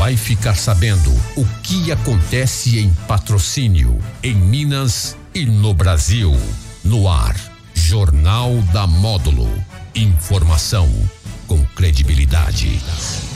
vai ficar sabendo o que acontece em patrocínio, em Minas e no Brasil. No ar, Jornal da Módulo. Informação com credibilidade.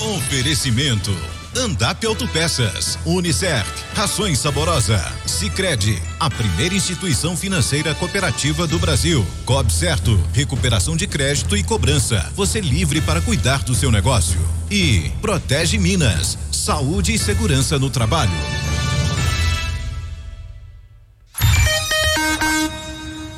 Oferecimento. Andap Autopeças, Unicert, Rações Saborosa, Sicredi, a primeira instituição financeira cooperativa do Brasil. Cob Certo, recuperação de crédito e cobrança. Você livre para cuidar do seu negócio. E Protege Minas, saúde e segurança no trabalho.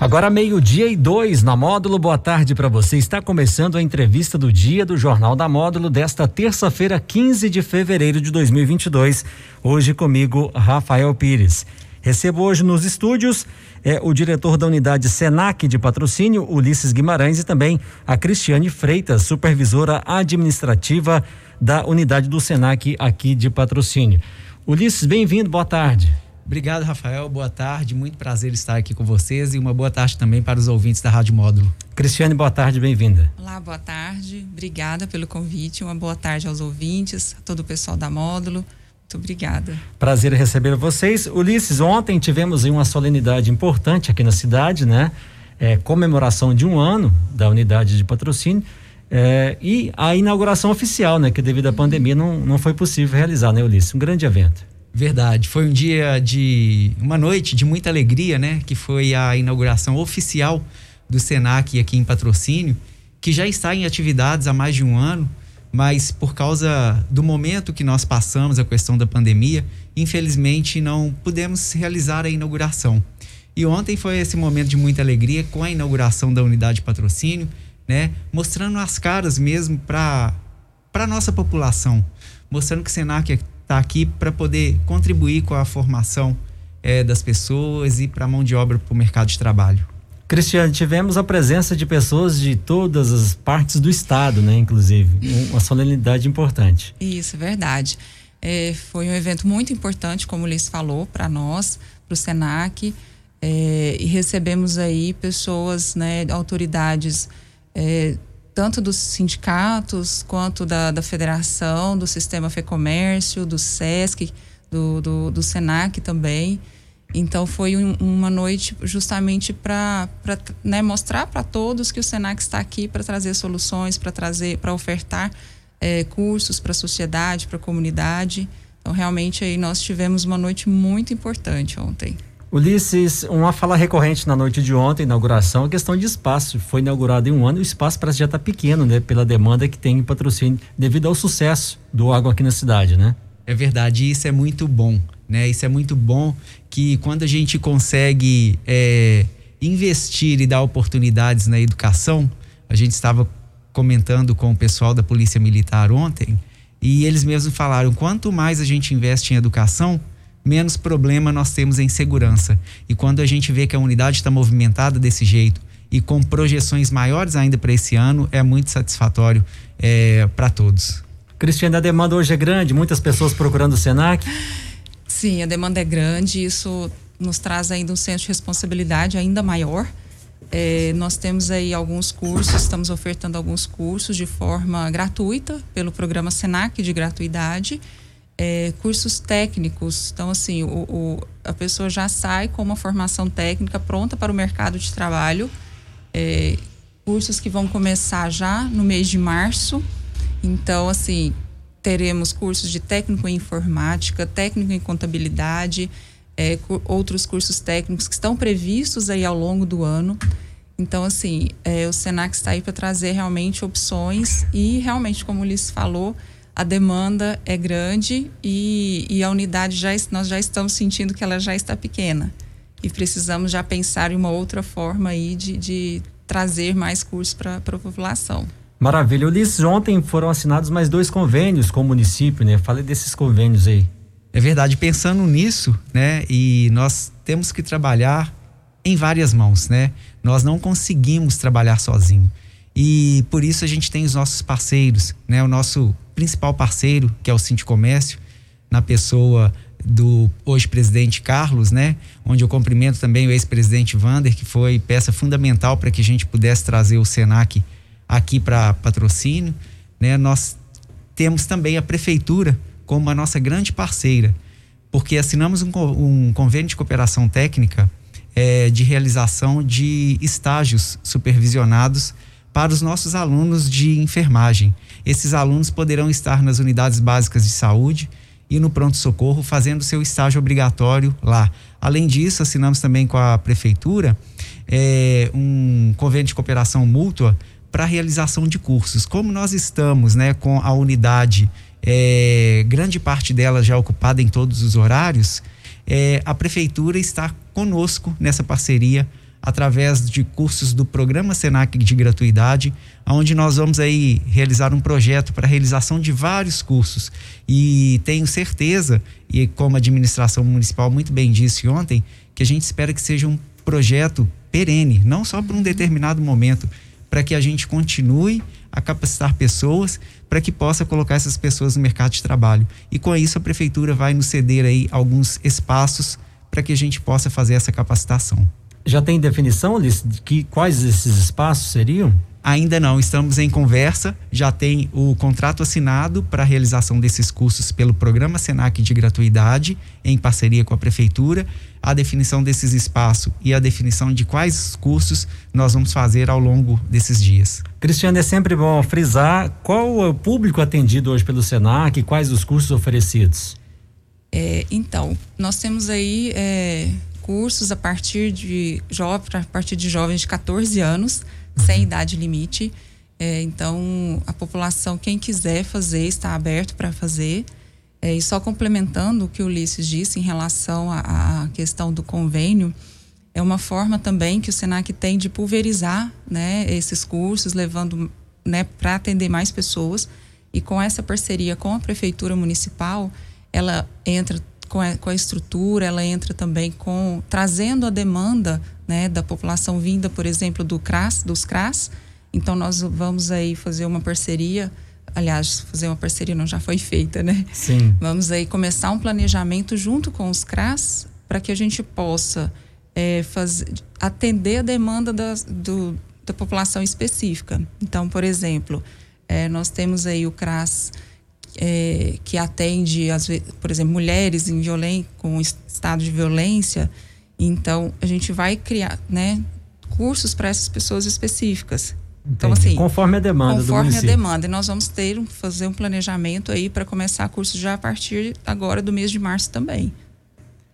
Agora meio-dia e dois na Módulo. Boa tarde para você. Está começando a entrevista do dia do Jornal da Módulo desta terça-feira, 15 de fevereiro de 2022. Hoje comigo, Rafael Pires. Recebo hoje nos estúdios é, o diretor da unidade Senac de patrocínio, Ulisses Guimarães, e também a Cristiane Freitas, supervisora administrativa da unidade do Senac aqui de patrocínio. Ulisses, bem-vindo, boa tarde. Obrigado, Rafael. Boa tarde. Muito prazer estar aqui com vocês e uma boa tarde também para os ouvintes da Rádio Módulo. Cristiane, boa tarde, bem-vinda. Olá, boa tarde. Obrigada pelo convite. Uma boa tarde aos ouvintes, a todo o pessoal da Módulo. Muito obrigada. Prazer em receber vocês. Ulisses, ontem tivemos uma solenidade importante aqui na cidade, né? É, comemoração de um ano da unidade de patrocínio. É, e a inauguração oficial, né? Que devido à pandemia não, não foi possível realizar, né, Ulisses? Um grande evento. Verdade, foi um dia de uma noite de muita alegria, né? Que foi a inauguração oficial do Senac aqui em Patrocínio, que já está em atividades há mais de um ano, mas por causa do momento que nós passamos, a questão da pandemia, infelizmente não pudemos realizar a inauguração. E ontem foi esse momento de muita alegria com a inauguração da unidade de patrocínio, né? Mostrando as caras mesmo para para nossa população, mostrando que o Senac está aqui para poder contribuir com a formação é, das pessoas e para a mão de obra para o mercado de trabalho. Cristiano, tivemos a presença de pessoas de todas as partes do estado, né? Inclusive, uma solenidade importante. Isso, é verdade. É, foi um evento muito importante, como o Liz falou, para nós, para o Senac, é, e recebemos aí pessoas, né, autoridades é, tanto dos sindicatos quanto da, da federação, do sistema FEComércio, do SESC, do, do, do SENAC também. Então foi um, uma noite justamente para né, mostrar para todos que o Senac está aqui para trazer soluções, para trazer, para ofertar é, cursos para a sociedade, para a comunidade. Então realmente aí nós tivemos uma noite muito importante ontem. Ulisses, uma fala recorrente na noite de ontem, inauguração, a questão de espaço. Foi inaugurado em um ano e o espaço parece já estar tá pequeno, né? Pela demanda que tem em patrocínio, devido ao sucesso do água aqui na cidade, né? É verdade, isso é muito bom, né? Isso é muito bom que quando a gente consegue é, investir e dar oportunidades na educação, a gente estava comentando com o pessoal da Polícia Militar ontem, e eles mesmos falaram: quanto mais a gente investe em educação, menos problema nós temos em segurança. E quando a gente vê que a unidade está movimentada desse jeito e com projeções maiores ainda para esse ano, é muito satisfatório é, para todos. Cristiane, a demanda hoje é grande, muitas pessoas procurando o Senac. Sim, a demanda é grande, isso nos traz ainda um senso de responsabilidade ainda maior. É, nós temos aí alguns cursos, estamos ofertando alguns cursos de forma gratuita pelo programa Senac de gratuidade é, cursos técnicos. Então, assim, o, o, a pessoa já sai com uma formação técnica pronta para o mercado de trabalho. É, cursos que vão começar já no mês de março. Então, assim, teremos cursos de técnico em informática, técnico em contabilidade, é, outros cursos técnicos que estão previstos aí ao longo do ano. Então, assim, é, o Senac está aí para trazer realmente opções e realmente, como o Ulisses falou, a demanda é grande e, e a unidade já nós já estamos sentindo que ela já está pequena e precisamos já pensar em uma outra forma aí de, de trazer mais cursos para a população. Maravilha. Ulisses, ontem foram assinados mais dois convênios com o município, né? Falei desses convênios aí. É verdade, pensando nisso, né? E nós temos que trabalhar em várias mãos, né? Nós não conseguimos trabalhar sozinho. E por isso a gente tem os nossos parceiros, né? O nosso principal parceiro, que é o Cinti Comércio, na pessoa do hoje presidente Carlos, né? Onde eu cumprimento também o ex-presidente Vander, que foi peça fundamental para que a gente pudesse trazer o Senac aqui para patrocínio, né? Nós temos também a prefeitura como a nossa grande parceira, porque assinamos um, um convênio de cooperação técnica é, de realização de estágios supervisionados para os nossos alunos de enfermagem. Esses alunos poderão estar nas unidades básicas de saúde e no pronto-socorro fazendo seu estágio obrigatório lá. Além disso, assinamos também com a prefeitura é, um convênio de cooperação mútua para a realização de cursos. Como nós estamos né, com a unidade, é, grande parte dela já ocupada em todos os horários, é, a prefeitura está conosco nessa parceria através de cursos do programa Senac de gratuidade, onde nós vamos aí realizar um projeto para a realização de vários cursos. E tenho certeza, e como a administração municipal muito bem disse ontem, que a gente espera que seja um projeto perene, não só para um determinado momento, para que a gente continue a capacitar pessoas para que possa colocar essas pessoas no mercado de trabalho. E com isso a prefeitura vai nos ceder aí alguns espaços para que a gente possa fazer essa capacitação. Já tem definição, de que quais esses espaços seriam? Ainda não, estamos em conversa, já tem o contrato assinado para a realização desses cursos pelo programa Senac de gratuidade, em parceria com a prefeitura, a definição desses espaços e a definição de quais cursos nós vamos fazer ao longo desses dias. Cristiano, é sempre bom frisar qual é o público atendido hoje pelo Senac, quais os cursos oferecidos. É, então, nós temos aí é, cursos a partir de jovens, a partir de jovens de 14 anos sem idade limite. É, então, a população, quem quiser fazer, está aberto para fazer. É, e só complementando o que o Ulisses disse em relação à, questão do convênio, é uma forma também que o Senac tem de pulverizar né, esses cursos, levando né, para atender mais pessoas. E com essa parceria com a Prefeitura Municipal, ela entra com a, com a estrutura, ela entra também com trazendo a demanda né, da população vinda, por exemplo, do CRAS, dos CRAS. Então nós vamos aí fazer uma parceria, aliás, fazer uma parceria não já foi feita, né? Sim. Vamos aí começar um planejamento junto com os CRAS para que a gente possa é, fazer, atender a demanda da, do, da população específica. Então, por exemplo, é, nós temos aí o CRAS é, que atende, às vezes, por exemplo, mulheres em violen com estado de violência. Então, a gente vai criar né, cursos para essas pessoas específicas. Então, assim, conforme a demanda conforme a demanda. E nós vamos ter fazer um planejamento aí para começar cursos já a partir agora do mês de março também.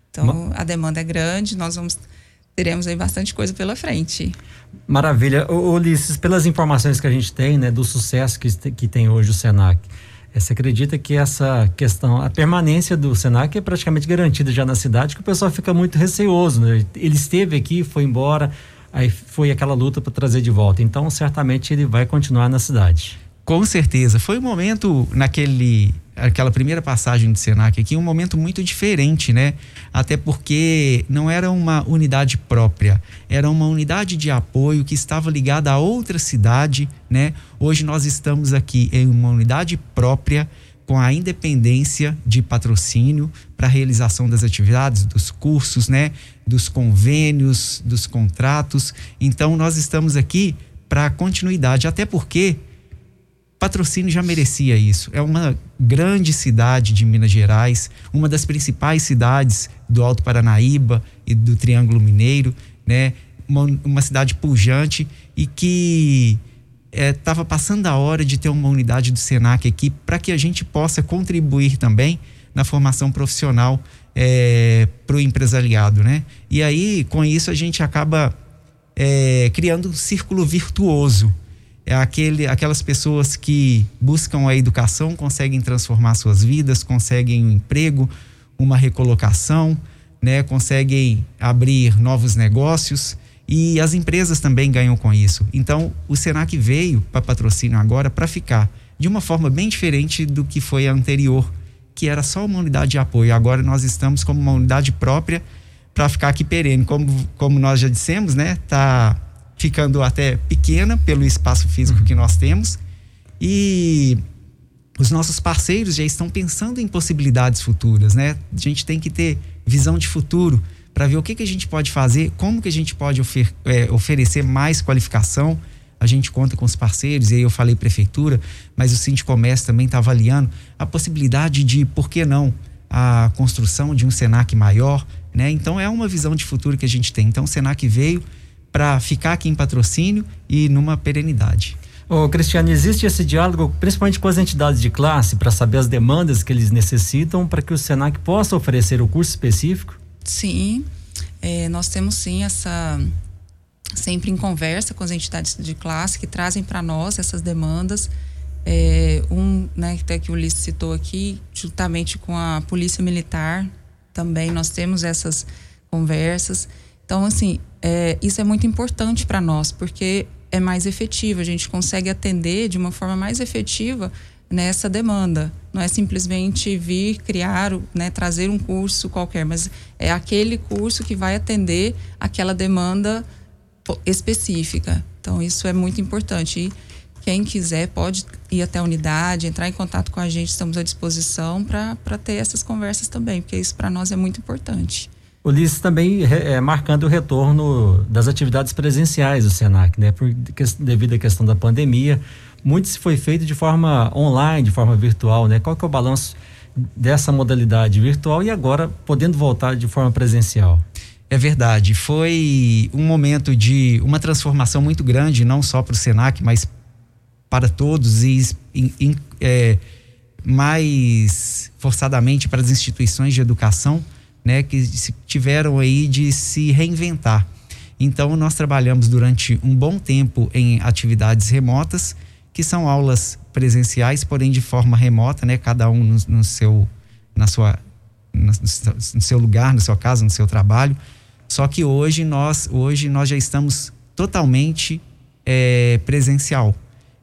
Então, a demanda é grande, nós vamos teremos aí bastante coisa pela frente. Maravilha. Ulisses, pelas informações que a gente tem, né, do sucesso que, que tem hoje o Senac, você acredita que essa questão, a permanência do Senac é praticamente garantida já na cidade, que o pessoal fica muito receoso, né? Ele esteve aqui, foi embora, aí foi aquela luta para trazer de volta. Então, certamente ele vai continuar na cidade. Com certeza. Foi um momento naquele aquela primeira passagem do Senac aqui, um momento muito diferente, né? Até porque não era uma unidade própria, era uma unidade de apoio que estava ligada a outra cidade, né? Hoje nós estamos aqui em uma unidade própria com a independência de patrocínio para a realização das atividades, dos cursos, né, dos convênios, dos contratos. Então nós estamos aqui para continuidade, até porque Patrocínio já merecia isso. É uma grande cidade de Minas Gerais, uma das principais cidades do Alto Paranaíba e do Triângulo Mineiro, né? Uma, uma cidade pujante e que estava é, passando a hora de ter uma unidade do Senac aqui para que a gente possa contribuir também na formação profissional é, para o empresariado, né? E aí, com isso, a gente acaba é, criando um círculo virtuoso, é aquele, aquelas pessoas que buscam a educação, conseguem transformar suas vidas, conseguem um emprego, uma recolocação, né, conseguem abrir novos negócios e as empresas também ganham com isso. Então, o Senac veio para patrocínio agora para ficar de uma forma bem diferente do que foi a anterior, que era só uma unidade de apoio. Agora nós estamos como uma unidade própria para ficar aqui perene, como, como nós já dissemos, né? Tá ficando até pequena pelo espaço físico uhum. que nós temos. E os nossos parceiros já estão pensando em possibilidades futuras, né? A gente tem que ter visão de futuro para ver o que, que a gente pode fazer, como que a gente pode ofer é, oferecer mais qualificação. a gente conta com os parceiros, e aí eu falei prefeitura, mas o Sindicomércio também está avaliando a possibilidade de, por que não, a construção de um Senac maior, né? Então é uma visão de futuro que a gente tem. Então o Senac veio para ficar aqui em patrocínio e numa perenidade. Ô, Cristiano, existe esse diálogo principalmente com as entidades de classe para saber as demandas que eles necessitam para que o Senac possa oferecer o curso específico? Sim, é, nós temos sim essa sempre em conversa com as entidades de classe que trazem para nós essas demandas. É, um, né, até que o Ulisses citou aqui, juntamente com a Polícia Militar, também nós temos essas conversas. Então, assim, é, isso é muito importante para nós, porque é mais efetivo, a gente consegue atender de uma forma mais efetiva nessa demanda. Não é simplesmente vir criar, né, trazer um curso qualquer, mas é aquele curso que vai atender aquela demanda específica. Então, isso é muito importante. E quem quiser pode ir até a unidade, entrar em contato com a gente, estamos à disposição para ter essas conversas também, porque isso para nós é muito importante. Ulisses também é, marcando o retorno das atividades presenciais do Senac, né? Por, devido à questão da pandemia, muito se foi feito de forma online, de forma virtual, né? Qual que é o balanço dessa modalidade virtual e agora podendo voltar de forma presencial? É verdade, foi um momento de uma transformação muito grande, não só para o Senac, mas para todos e é, mais forçadamente para as instituições de educação né, que tiveram aí de se reinventar. Então, nós trabalhamos durante um bom tempo em atividades remotas, que são aulas presenciais, porém de forma remota, né, cada um no, no seu, na sua, no, seu lugar, na sua casa, no seu trabalho. Só que hoje nós, hoje nós já estamos totalmente é, presencial.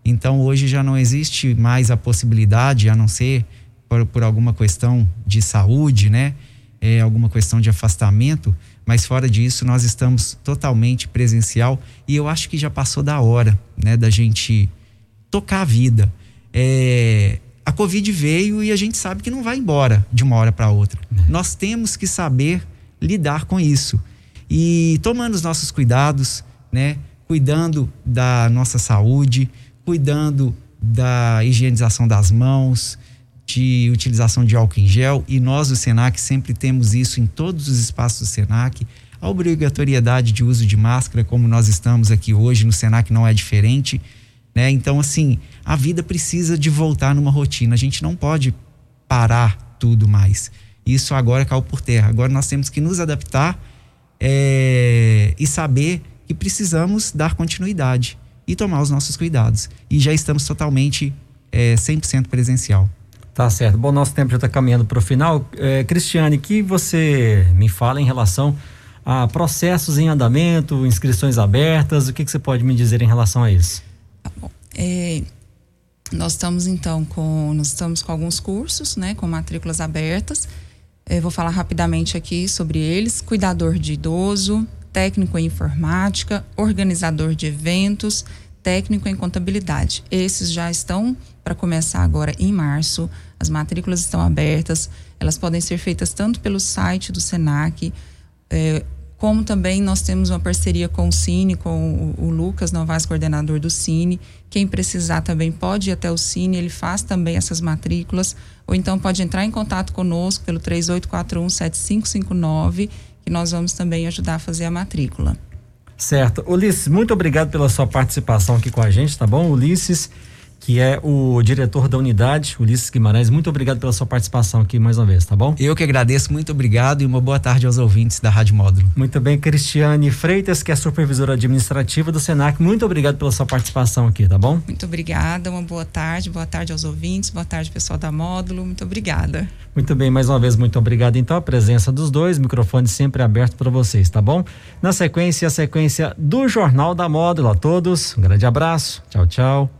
Então, hoje já não existe mais a possibilidade, a não ser por, por alguma questão de saúde, né? É, alguma questão de afastamento, mas fora disso nós estamos totalmente presencial e eu acho que já passou da hora, né, da gente tocar a vida. É, a Covid veio e a gente sabe que não vai embora de uma hora para outra. Uhum. Nós temos que saber lidar com isso e tomando os nossos cuidados, né, cuidando da nossa saúde, cuidando da higienização das mãos, de utilização de álcool em gel e nós do Senac sempre temos isso em todos os espaços do Senac. A obrigatoriedade de uso de máscara, como nós estamos aqui hoje no Senac, não é diferente. Né? Então, assim, a vida precisa de voltar numa rotina. A gente não pode parar tudo mais. Isso agora caiu por terra. Agora nós temos que nos adaptar é, e saber que precisamos dar continuidade e tomar os nossos cuidados. E já estamos totalmente é, 100% presencial. Tá certo. Bom, nosso tempo já está caminhando para o final. É, Cristiane, que você me fala em relação a processos em andamento, inscrições abertas, o que, que você pode me dizer em relação a isso? Tá bom. É, nós estamos então com nós estamos com alguns cursos, né, com matrículas abertas. É, vou falar rapidamente aqui sobre eles: cuidador de idoso, técnico em informática, organizador de eventos, técnico em contabilidade. Esses já estão para começar agora em março. As matrículas estão abertas. Elas podem ser feitas tanto pelo site do Senac, é, como também nós temos uma parceria com o Cine, com o, o, Lucas Novas, coordenador do Cine. Quem precisar também pode ir até o Cine, ele faz também essas matrículas. Ou então pode entrar em contato conosco pelo 3841-7559, que nós vamos também ajudar a fazer a matrícula. Certo. Ulisses, muito obrigado pela sua participação aqui com a gente, tá bom? Ulisses, que é o diretor da unidade, Ulisses Guimarães, muito obrigado pela sua participação aqui mais uma vez, tá bom? Eu que agradeço, muito obrigado e uma boa tarde aos ouvintes da Rádio Módulo. Muito bem, Cristiane Freitas, que é supervisora administrativa do Senac, muito obrigado pela sua participação aqui, tá bom? Muito obrigada, uma boa tarde, boa tarde aos ouvintes, boa tarde pessoal da Módulo, muito obrigada. Muito bem, mais uma vez, muito obrigado. Então, a presença dos dois, microfone sempre aberto para vocês, tá bom? Na sequência, a sequência do Jornal da Módulo. A todos, um grande abraço. Tchau, tchau.